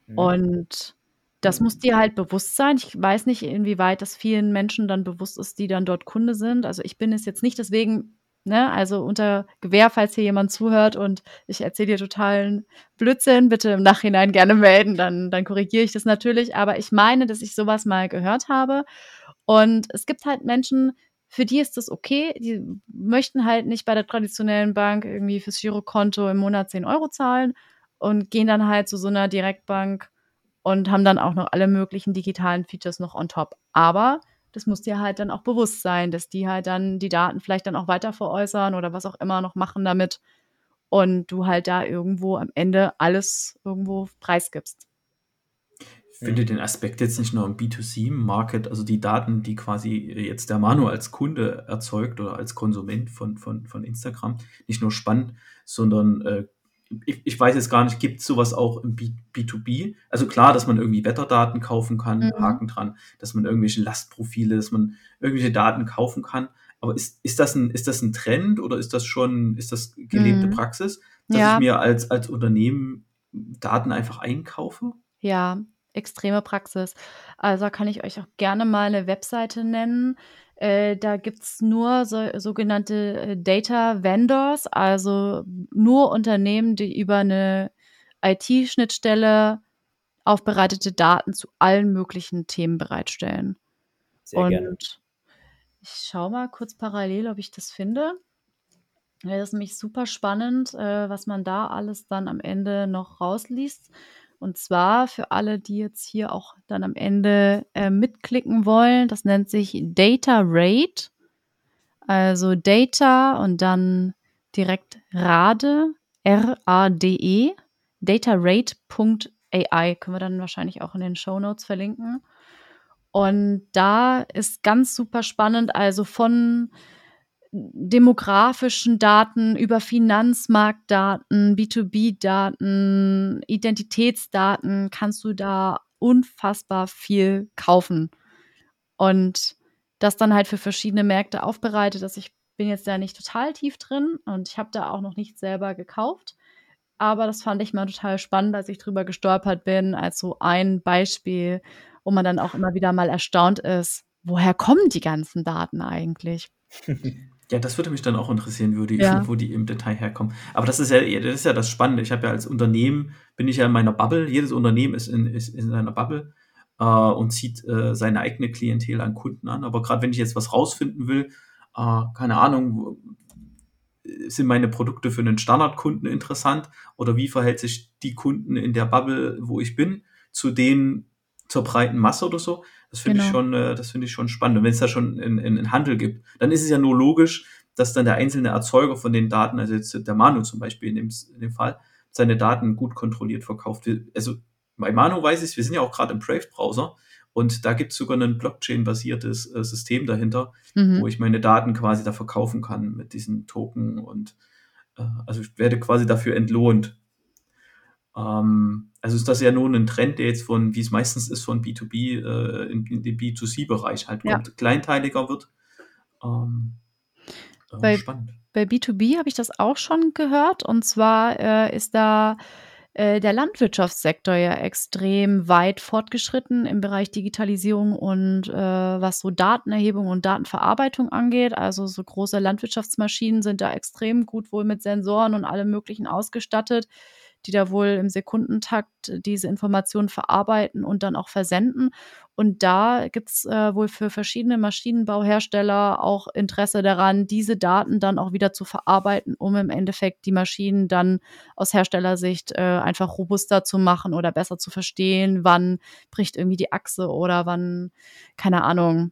Mhm. Und das muss dir halt bewusst sein. Ich weiß nicht, inwieweit das vielen Menschen dann bewusst ist, die dann dort Kunde sind. Also ich bin es jetzt nicht, deswegen, ne, also unter Gewähr, falls hier jemand zuhört und ich erzähle dir totalen Blödsinn, bitte im Nachhinein gerne melden, dann, dann korrigiere ich das natürlich. Aber ich meine, dass ich sowas mal gehört habe. Und es gibt halt Menschen, für die ist das okay. Die möchten halt nicht bei der traditionellen Bank irgendwie fürs Girokonto im Monat 10 Euro zahlen und gehen dann halt zu so einer Direktbank und haben dann auch noch alle möglichen digitalen Features noch on top. Aber das muss dir halt dann auch bewusst sein, dass die halt dann die Daten vielleicht dann auch weiter veräußern oder was auch immer noch machen damit und du halt da irgendwo am Ende alles irgendwo preisgibst. Ich finde den Aspekt jetzt nicht nur im B2C-Market, also die Daten, die quasi jetzt der Manu als Kunde erzeugt oder als Konsument von, von, von Instagram, nicht nur spannend, sondern äh, ich, ich weiß jetzt gar nicht, gibt es sowas auch im B, B2B? Also klar, dass man irgendwie Wetterdaten kaufen kann, Mhm. Haken dran, dass man irgendwelche Lastprofile, dass man irgendwelche Daten kaufen kann. Aber ist, ist, das ein, ist das ein Trend oder ist das schon, ist das gelebte Mhm. Praxis, dass Ja. ich mir als, als Unternehmen Daten einfach einkaufe? Ja, extreme Praxis. Also kann ich euch auch gerne mal eine Webseite nennen. Äh, da gibt's nur so, sogenannte äh, Data Vendors, also nur Unternehmen, die über eine IT-Schnittstelle aufbereitete Daten zu allen möglichen Themen bereitstellen. Sehr Und gerne. ich schaue mal kurz parallel, ob ich das finde. Ja, das ist nämlich super spannend, äh, was man da alles dann am Ende noch rausliest. Und zwar für alle, die jetzt hier auch dann am Ende äh, mitklicken wollen, das nennt sich Data Rate. Also Data und dann direkt Rade, R-A-D-E, datarate.ai. Können wir dann wahrscheinlich auch in den Show Notes verlinken. Und da ist ganz super spannend, also von demografischen Daten über Finanzmarktdaten, B2B-Daten, Identitätsdaten kannst du da unfassbar viel kaufen. Und das dann halt für verschiedene Märkte aufbereitet, dass ich bin jetzt da nicht total tief drin und ich habe da auch noch nicht selber gekauft. Aber das fand ich mal total spannend, als ich drüber gestolpert bin, als so ein Beispiel, wo man dann auch immer wieder mal erstaunt ist, woher kommen die ganzen Daten eigentlich? [LAUGHS] Ja, das würde mich dann auch interessieren, wo die, ja. [LAUGHS] wo die im Detail herkommen. Aber das ist ja, das ist ja das Spannende. Ich habe ja als Unternehmen, bin ich ja in meiner Bubble. Jedes Unternehmen ist in, ist in seiner Bubble äh, und zieht äh, seine eigene Klientel an Kunden an. Aber gerade wenn ich jetzt was rausfinden will, äh, keine Ahnung, sind meine Produkte für einen Standardkunden interessant oder wie verhält sich die Kunden in der Bubble, wo ich bin, zu denen zur breiten Masse oder so. Das finde genau. ich schon, äh, das finde ich schon spannend. Und wenn es da schon einen Handel gibt, dann ist es ja nur logisch, dass dann der einzelne Erzeuger von den Daten, also jetzt der Manu zum Beispiel in dem, in dem Fall, seine Daten gut kontrolliert verkauft. Also bei Manu weiß ich, wir sind ja auch gerade im Brave-Browser und da gibt es sogar ein Blockchain-basiertes äh, System dahinter, mhm. wo ich meine Daten quasi da verkaufen kann mit diesen Token und äh, also ich werde quasi dafür entlohnt. Ähm, also ist das ja nur ein Trend, der jetzt von, wie es meistens ist, von B2B äh, in, in, den B2C-Bereich halt ja. kleinteiliger wird. Ähm, äh, bei, spannend. Bei B2B habe ich das auch schon gehört und zwar äh, ist da äh, der Landwirtschaftssektor ja extrem weit fortgeschritten im Bereich Digitalisierung und äh, was so Datenerhebung und Datenverarbeitung angeht. Also so große Landwirtschaftsmaschinen sind da extrem gut wohl mit Sensoren und allem Möglichen ausgestattet die da wohl im Sekundentakt diese Informationen verarbeiten und dann auch versenden. Und da gibt es äh, wohl für verschiedene Maschinenbauhersteller auch Interesse daran, diese Daten dann auch wieder zu verarbeiten, um im Endeffekt die Maschinen dann aus Herstellersicht äh, einfach robuster zu machen oder besser zu verstehen, wann bricht irgendwie die Achse oder wann, keine Ahnung,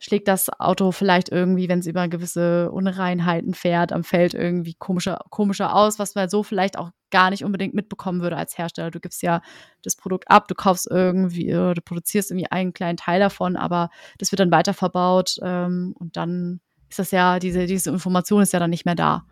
schlägt das Auto vielleicht irgendwie, wenn es über gewisse Unreinheiten fährt, am Feld irgendwie komischer, komischer aus, was man so vielleicht auch gar nicht unbedingt mitbekommen würde als Hersteller. Du gibst ja das Produkt ab, du kaufst irgendwie, du produzierst irgendwie einen kleinen Teil davon, aber das wird dann weiterverbaut ähm, und dann ist das ja, diese, diese Information ist ja dann nicht mehr da.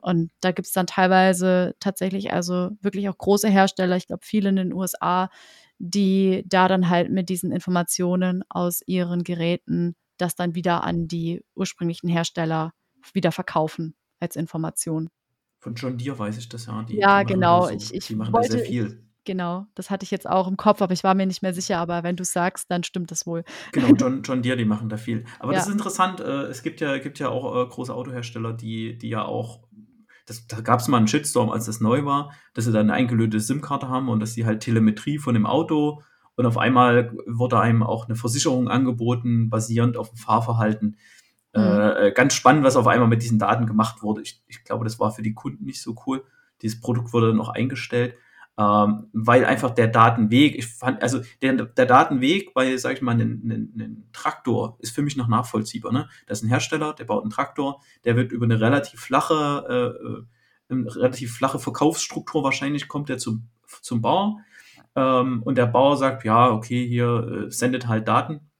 Und da gibt es dann teilweise tatsächlich also wirklich auch große Hersteller, ich glaube viele in den USA, die da dann halt mit diesen Informationen aus ihren Geräten das dann wieder an die ursprünglichen Hersteller wieder verkaufen als Information. Von John Deere weiß ich das ja. Die, ja, die genau. So, ich, ich die machen wollte, da sehr viel. Genau, das hatte ich jetzt auch im Kopf, aber ich war mir nicht mehr sicher. Aber wenn du sagst, dann stimmt das wohl. Genau, John, John Deere, die machen da viel. Aber ja. das ist interessant. Äh, es gibt ja, gibt ja auch äh, große Autohersteller, die, die ja auch das, da gab es mal einen Shitstorm, als das neu war, dass sie dann eine eingelötete SIM-Karte haben und dass sie halt Telemetrie von dem Auto und auf einmal wurde einem auch eine Versicherung angeboten, basierend auf dem Fahrverhalten. Mhm. Äh, ganz spannend, was auf einmal mit diesen Daten gemacht wurde. Ich, ich glaube, das war für die Kunden nicht so cool. Dieses Produkt wurde dann auch eingestellt, ähm, weil einfach der Datenweg, ich fand, also der, der Datenweg bei, sag ich mal, einem, einem Traktor ist für mich noch nachvollziehbar. Ne? Das ist ein Hersteller, der baut einen Traktor, der wird über eine relativ flache, äh, äh eine relativ flache Verkaufsstruktur wahrscheinlich kommt der zum, zum Bauer ähm, und der Bauer sagt, ja, okay, hier äh, sendet halt Daten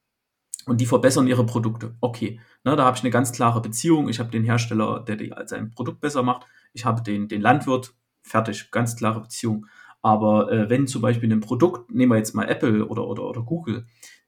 und die verbessern ihre Produkte. Okay, ne, da habe ich eine ganz klare Beziehung. Ich habe den Hersteller, der die, sein Produkt besser macht. Ich habe den, den Landwirt, fertig, ganz klare Beziehung. Aber äh, wenn zum Beispiel ein Produkt, nehmen wir jetzt mal Apple oder, oder, oder Google,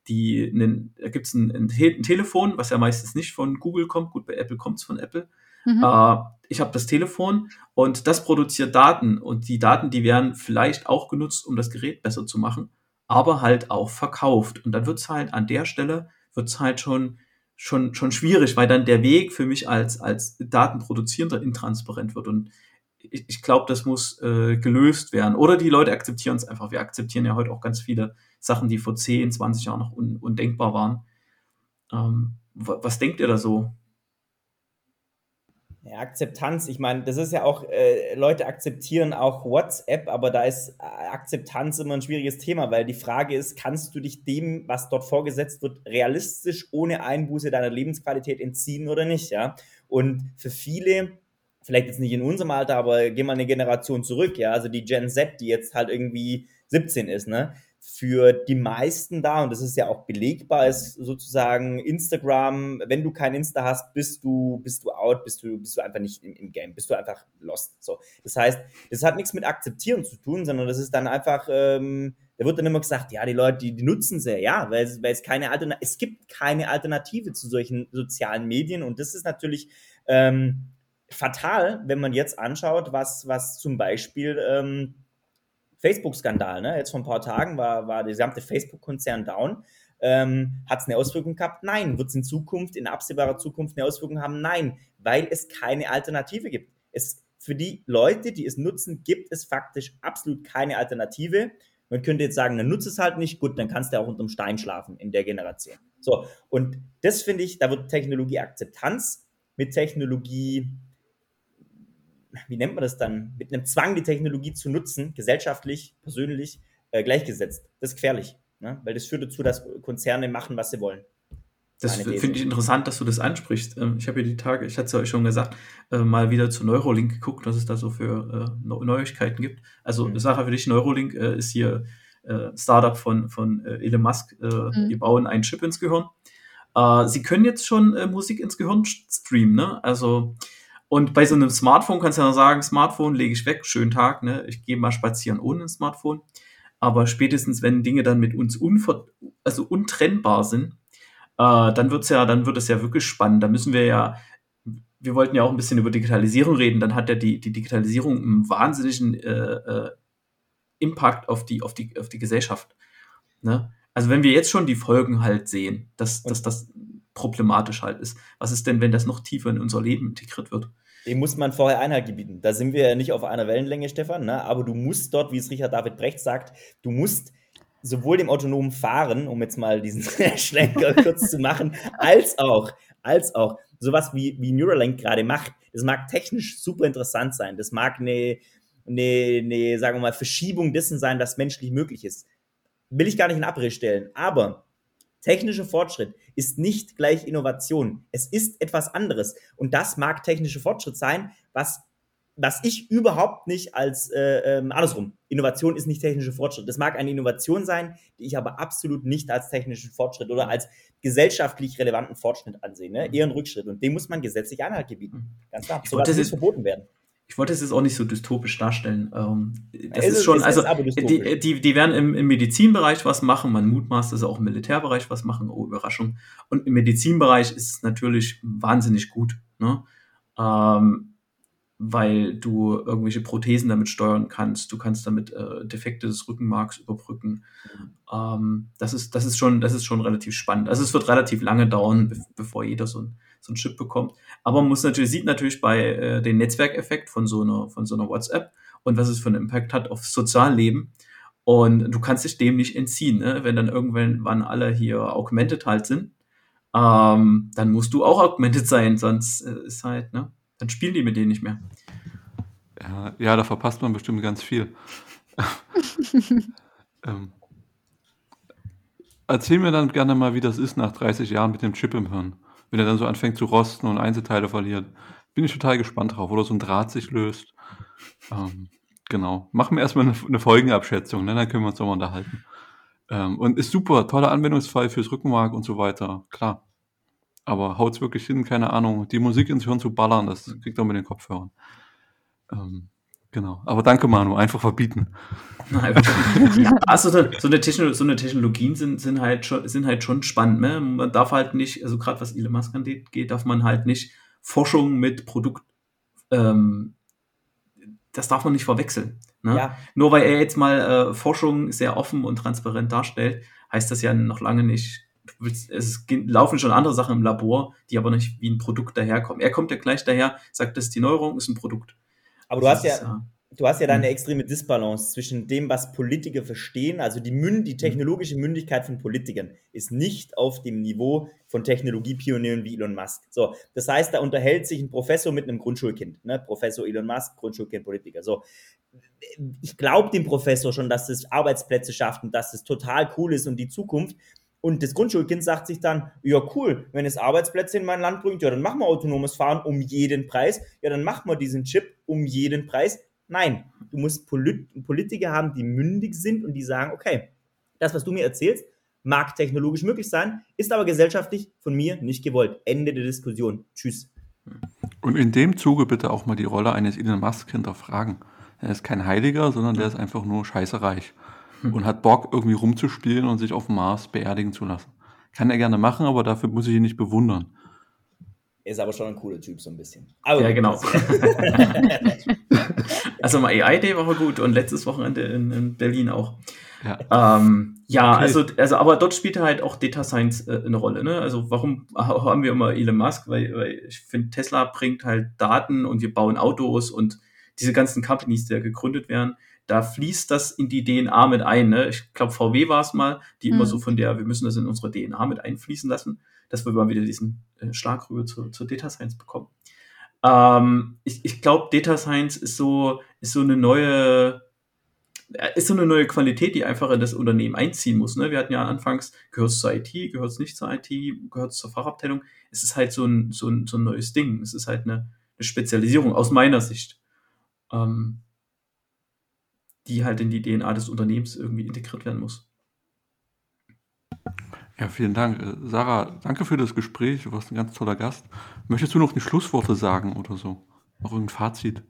die, einen, da gibt es ein, ein, Telefon, was ja meistens nicht von Google kommt, gut, bei Apple kommt es von Apple, Mhm. Äh, ich habe das Telefon und das produziert Daten und die Daten, die werden vielleicht auch genutzt, um das Gerät besser zu machen, aber halt auch verkauft. Und dann wird es halt an der Stelle, wird es halt schon, schon, schon schwierig, weil dann der Weg für mich als, als Datenproduzierender intransparent wird. Und ich, ich glaube, das muss äh, gelöst werden. Oder die Leute akzeptieren es einfach. Wir akzeptieren ja heute auch ganz viele Sachen, die vor 10, 20 Jahren noch un, undenkbar waren. Ähm, was denkt ihr da so? Ja, Akzeptanz, ich meine, das ist ja auch, äh, Leute akzeptieren auch WhatsApp, aber da ist äh, Akzeptanz immer ein schwieriges Thema, weil die Frage ist, kannst du dich dem, was dort vorgesetzt wird, realistisch ohne Einbuße deiner Lebensqualität entziehen oder nicht, ja? Und für viele, vielleicht jetzt nicht in unserem Alter, aber geh mal eine Generation zurück, ja, also die Gen Z, die jetzt halt irgendwie 17 ist, ne? Für die meisten da, und das ist ja auch belegbar, ist sozusagen Instagram, wenn du kein Insta hast, bist du, bist du out, bist du, bist du einfach nicht im, im Game, bist du einfach lost. So. Das heißt, das hat nichts mit Akzeptieren zu tun, sondern das ist dann einfach, ähm, Da wird dann immer gesagt, ja, die Leute, die, die nutzen sie, ja, weil, weil es keine Alternative, es gibt keine Alternative zu solchen sozialen Medien und das ist natürlich ähm, fatal, wenn man jetzt anschaut, was, was zum Beispiel ähm, Facebook-Skandal, ne? Jetzt vor ein paar Tagen war, war der gesamte Facebook-Konzern down. Ähm, Hat es eine Auswirkung gehabt? Nein. Wird es in Zukunft, in absehbarer Zukunft eine Auswirkung haben? Nein, weil es keine Alternative gibt. Es, für die Leute, die es nutzen, gibt es faktisch absolut keine Alternative. Man könnte jetzt sagen, dann nutze es halt nicht, gut, dann kannst du auch unterm Stein schlafen in der Generation. So, und das finde ich, da wird Technologieakzeptanz mit Technologie, wie nennt man das dann, mit einem Zwang, die Technologie zu nutzen, gesellschaftlich, persönlich, äh, gleichgesetzt. Das ist gefährlich, ne? weil das führt dazu, dass Konzerne machen, was sie wollen. Das finde ich interessant, dass du das ansprichst. Ähm, ich habe ja die Tage, ich hatte es ja euch schon gesagt, äh, mal wieder zu Neurolink geguckt, was es da so für äh, Neuigkeiten gibt. Also, mhm. Sache für dich, Neurolink äh, ist hier Startup von, von Elon Musk. Mhm. Die bauen einen Chip ins Gehirn. sie können jetzt schon Musik ins Gehirn streamen, ne? Also, und bei so einem Smartphone kannst du ja sagen, Smartphone lege ich weg, schönen Tag, ne? Ich gehe mal spazieren ohne ein Smartphone. Aber spätestens, wenn Dinge dann mit uns unver also untrennbar sind, äh, dann wird's ja, dann wird es ja wirklich spannend. Da müssen wir ja, wir wollten ja auch ein bisschen über Digitalisierung reden, dann hat ja die, die Digitalisierung einen wahnsinnigen äh, äh, Impact auf die, auf die, auf die Gesellschaft. Ne? Also wenn wir jetzt schon die Folgen halt sehen, dass, dass das problematisch halt ist, was ist denn, wenn das noch tiefer in unser Leben integriert wird? Dem muss man vorher Einhalt gebieten. Da sind wir ja nicht auf einer Wellenlänge, Stefan, ne? aber du musst dort, wie es Richard David Brecht sagt, du musst sowohl dem autonomen Fahren, um jetzt mal diesen [LAUGHS] Schlenker kurz zu machen, als auch, als auch sowas wie, wie Neuralink gerade macht. Das mag technisch super interessant sein. Das mag eine, eine, eine, sagen wir mal, Verschiebung dessen sein, was menschlich möglich ist. Will ich gar nicht in Abrede stellen. Aber technischer Fortschritt ist nicht gleich Innovation. Es ist etwas anderes. Und das mag technischer Fortschritt sein, was was ich überhaupt nicht als äh, ähm, andersrum. Innovation ist nicht technischer Fortschritt. Das mag eine Innovation sein, die ich aber absolut nicht als technischen Fortschritt oder als gesellschaftlich relevanten Fortschritt ansehe. Ne? Eher ein Rückschritt. Und dem muss man gesetzlich Einhalt gebieten. Ganz klar. So muss verboten werden. Ich wollte es jetzt auch nicht so dystopisch darstellen. Ähm, das ist, ist schon, also die, die, die werden im, im Medizinbereich was machen, man mutmaßt, dass sie auch im Militärbereich was machen, oh Überraschung. Und im Medizinbereich ist es natürlich wahnsinnig gut. Ne? Ähm, weil du irgendwelche Prothesen damit steuern kannst. Du kannst damit äh, Defekte des Rückenmarks überbrücken. Mhm. Ähm, das, ist, das, ist schon, das ist schon relativ spannend. Also es wird relativ lange dauern, be bevor jeder so ein, so ein Chip bekommt. Aber man muss natürlich, sieht natürlich bei äh, den Netzwerkeffekt von so, einer, von so einer WhatsApp und was es für einen Impact hat aufs Sozialleben. Und du kannst dich dem nicht entziehen, ne? wenn dann irgendwann alle hier augmented halt sind. Ähm, dann musst du auch augmented sein, sonst äh, ist halt, ne? Dann spielen die mit denen nicht mehr. Ja, ja da verpasst man bestimmt ganz viel. [LAUGHS] ähm, erzähl mir dann gerne mal, wie das ist nach 30 Jahren mit dem Chip im Hirn. Wenn er dann so anfängt zu rosten und Einzelteile verliert. Bin ich total gespannt drauf, oder so ein Draht sich löst. Ähm, genau. Machen wir erstmal eine, eine Folgenabschätzung, ne? dann können wir uns auch mal unterhalten. Ähm, und ist super, toller Anwendungsfall fürs Rückenmark und so weiter. Klar. Aber haut's wirklich hin, keine Ahnung, die Musik ins Hirn zu ballern, das kriegt man mit den Kopfhörern. Ähm, genau. Aber danke, Manu, einfach verbieten. [LAUGHS] ja, also so eine, Techno so eine Technologien sind, sind, halt schon, sind halt schon spannend. Ne? Man darf halt nicht, also gerade was Elon Musk angeht, geht, darf man halt nicht Forschung mit Produkt, ähm, das darf man nicht verwechseln. Ne? Ja. Nur weil er jetzt mal äh, Forschung sehr offen und transparent darstellt, heißt das ja noch lange nicht, es laufen schon andere Sachen im Labor, die aber nicht wie ein Produkt daherkommen. Er kommt ja gleich daher, sagt, das ist die Neuerung, ist ein Produkt. Aber du das hast ja, du hast ja da eine hm. extreme Disbalance zwischen dem, was Politiker verstehen, also die, Münd, die hm. technologische Mündigkeit von Politikern ist nicht auf dem Niveau von Technologiepionieren wie Elon Musk. So, das heißt, da unterhält sich ein Professor mit einem Grundschulkind, ne? Professor Elon Musk, Grundschulkind, Politiker. So, ich glaube dem Professor schon, dass es Arbeitsplätze schafft und dass es total cool ist und die Zukunft. Und das Grundschulkind sagt sich dann, ja cool, wenn es Arbeitsplätze in mein Land bringt, ja dann machen wir autonomes Fahren um jeden Preis. Ja, dann machen wir diesen Chip um jeden Preis. Nein, du musst Polit Politiker haben, die mündig sind und die sagen, okay, das, was du mir erzählst, mag technologisch möglich sein, ist aber gesellschaftlich von mir nicht gewollt. Ende der Diskussion. Tschüss. Und in dem Zuge bitte auch mal die Rolle eines Elon Musk hinterfragen. Er ist kein Heiliger, sondern der ist einfach nur scheiße reich. Hm. [LAUGHS] und hat Bock, irgendwie rumzuspielen und sich auf dem Mars beerdigen zu lassen. Kann er gerne machen, aber dafür muss ich ihn nicht bewundern. Ist aber schon ein cooler Typ, so ein bisschen. Aber ja, genau. [LAUGHS] also mal AI Day war gut und letztes Wochenende in, in Berlin auch. Ja, ähm, ja okay. also, also, aber dort spielt halt auch Data Science äh, eine Rolle. Ne? Also warum haben wir immer Elon Musk? Weil, weil ich finde, Tesla bringt halt Daten und wir bauen Autos und diese ganzen Companies, die ja gegründet werden, da fließt das in die DNA mit ein. Ne? Ich glaube, VW war es mal, die mhm. immer so von der, wir müssen das in unsere DNA mit einfließen lassen, dass wir mal wieder diesen äh, Schlag rüber zu, zur Data Science bekommen. Ähm, ich ich glaube, Data Science ist so, ist so eine neue, ist so eine neue Qualität, die einfach in das Unternehmen einziehen muss. Ne? Wir hatten ja anfangs, gehört es zur IT, gehört es nicht zur IT, gehört es zur Fachabteilung. Es ist halt so ein, so ein, so ein neues Ding. Es ist halt eine, eine Spezialisierung aus meiner Sicht, ähm, die halt in die DNA des Unternehmens irgendwie integriert werden muss. Ja, vielen Dank. Äh, Sarah, danke für das Gespräch. Du warst ein ganz toller Gast. Möchtest du noch die Schlussworte sagen oder so? Noch irgendein Fazit?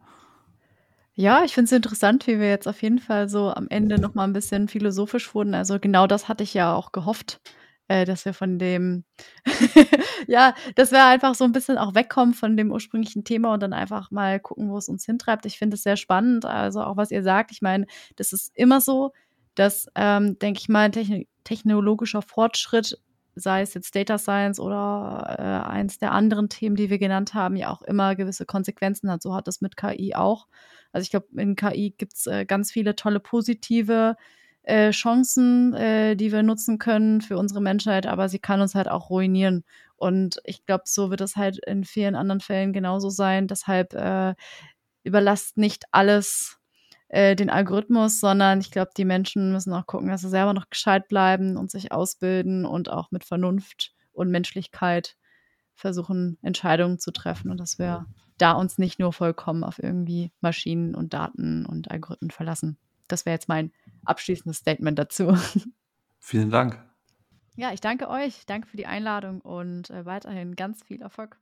Ja, ich finde es interessant, wie wir jetzt auf jeden Fall so am Ende noch mal ein bisschen philosophisch wurden. Also genau das hatte ich ja auch gehofft, äh, dass wir von dem, [LAUGHS] ja, dass wir einfach so ein bisschen auch wegkommen von dem ursprünglichen Thema und dann einfach mal gucken, wo es uns hintreibt. Ich finde es sehr spannend, also auch was ihr sagt. Ich meine, das ist immer so, dass, ähm, denke ich mal, techn technologischer Fortschritt sei es jetzt Data Science oder äh, eins der anderen Themen, die wir genannt haben, ja auch immer gewisse Konsequenzen hat. So hat das mit KI auch. Also ich glaube, in KI gibt es äh, ganz viele tolle positive äh, Chancen, äh, die wir nutzen können für unsere Menschheit, aber sie kann uns halt auch ruinieren. Und ich glaube, so wird es halt in vielen anderen Fällen genauso sein. Deshalb äh, überlasst nicht alles äh, den Algorithmus, sondern ich glaube, die Menschen müssen auch gucken, dass sie selber noch gescheit bleiben und sich ausbilden und auch mit Vernunft und Menschlichkeit versuchen, Entscheidungen zu treffen und dass wir da uns nicht nur vollkommen auf irgendwie Maschinen und Daten und Algorithmen verlassen. Das wäre jetzt mein abschließendes Statement dazu. Vielen Dank. Ja, ich danke euch. Danke für die Einladung und äh, weiterhin ganz viel Erfolg.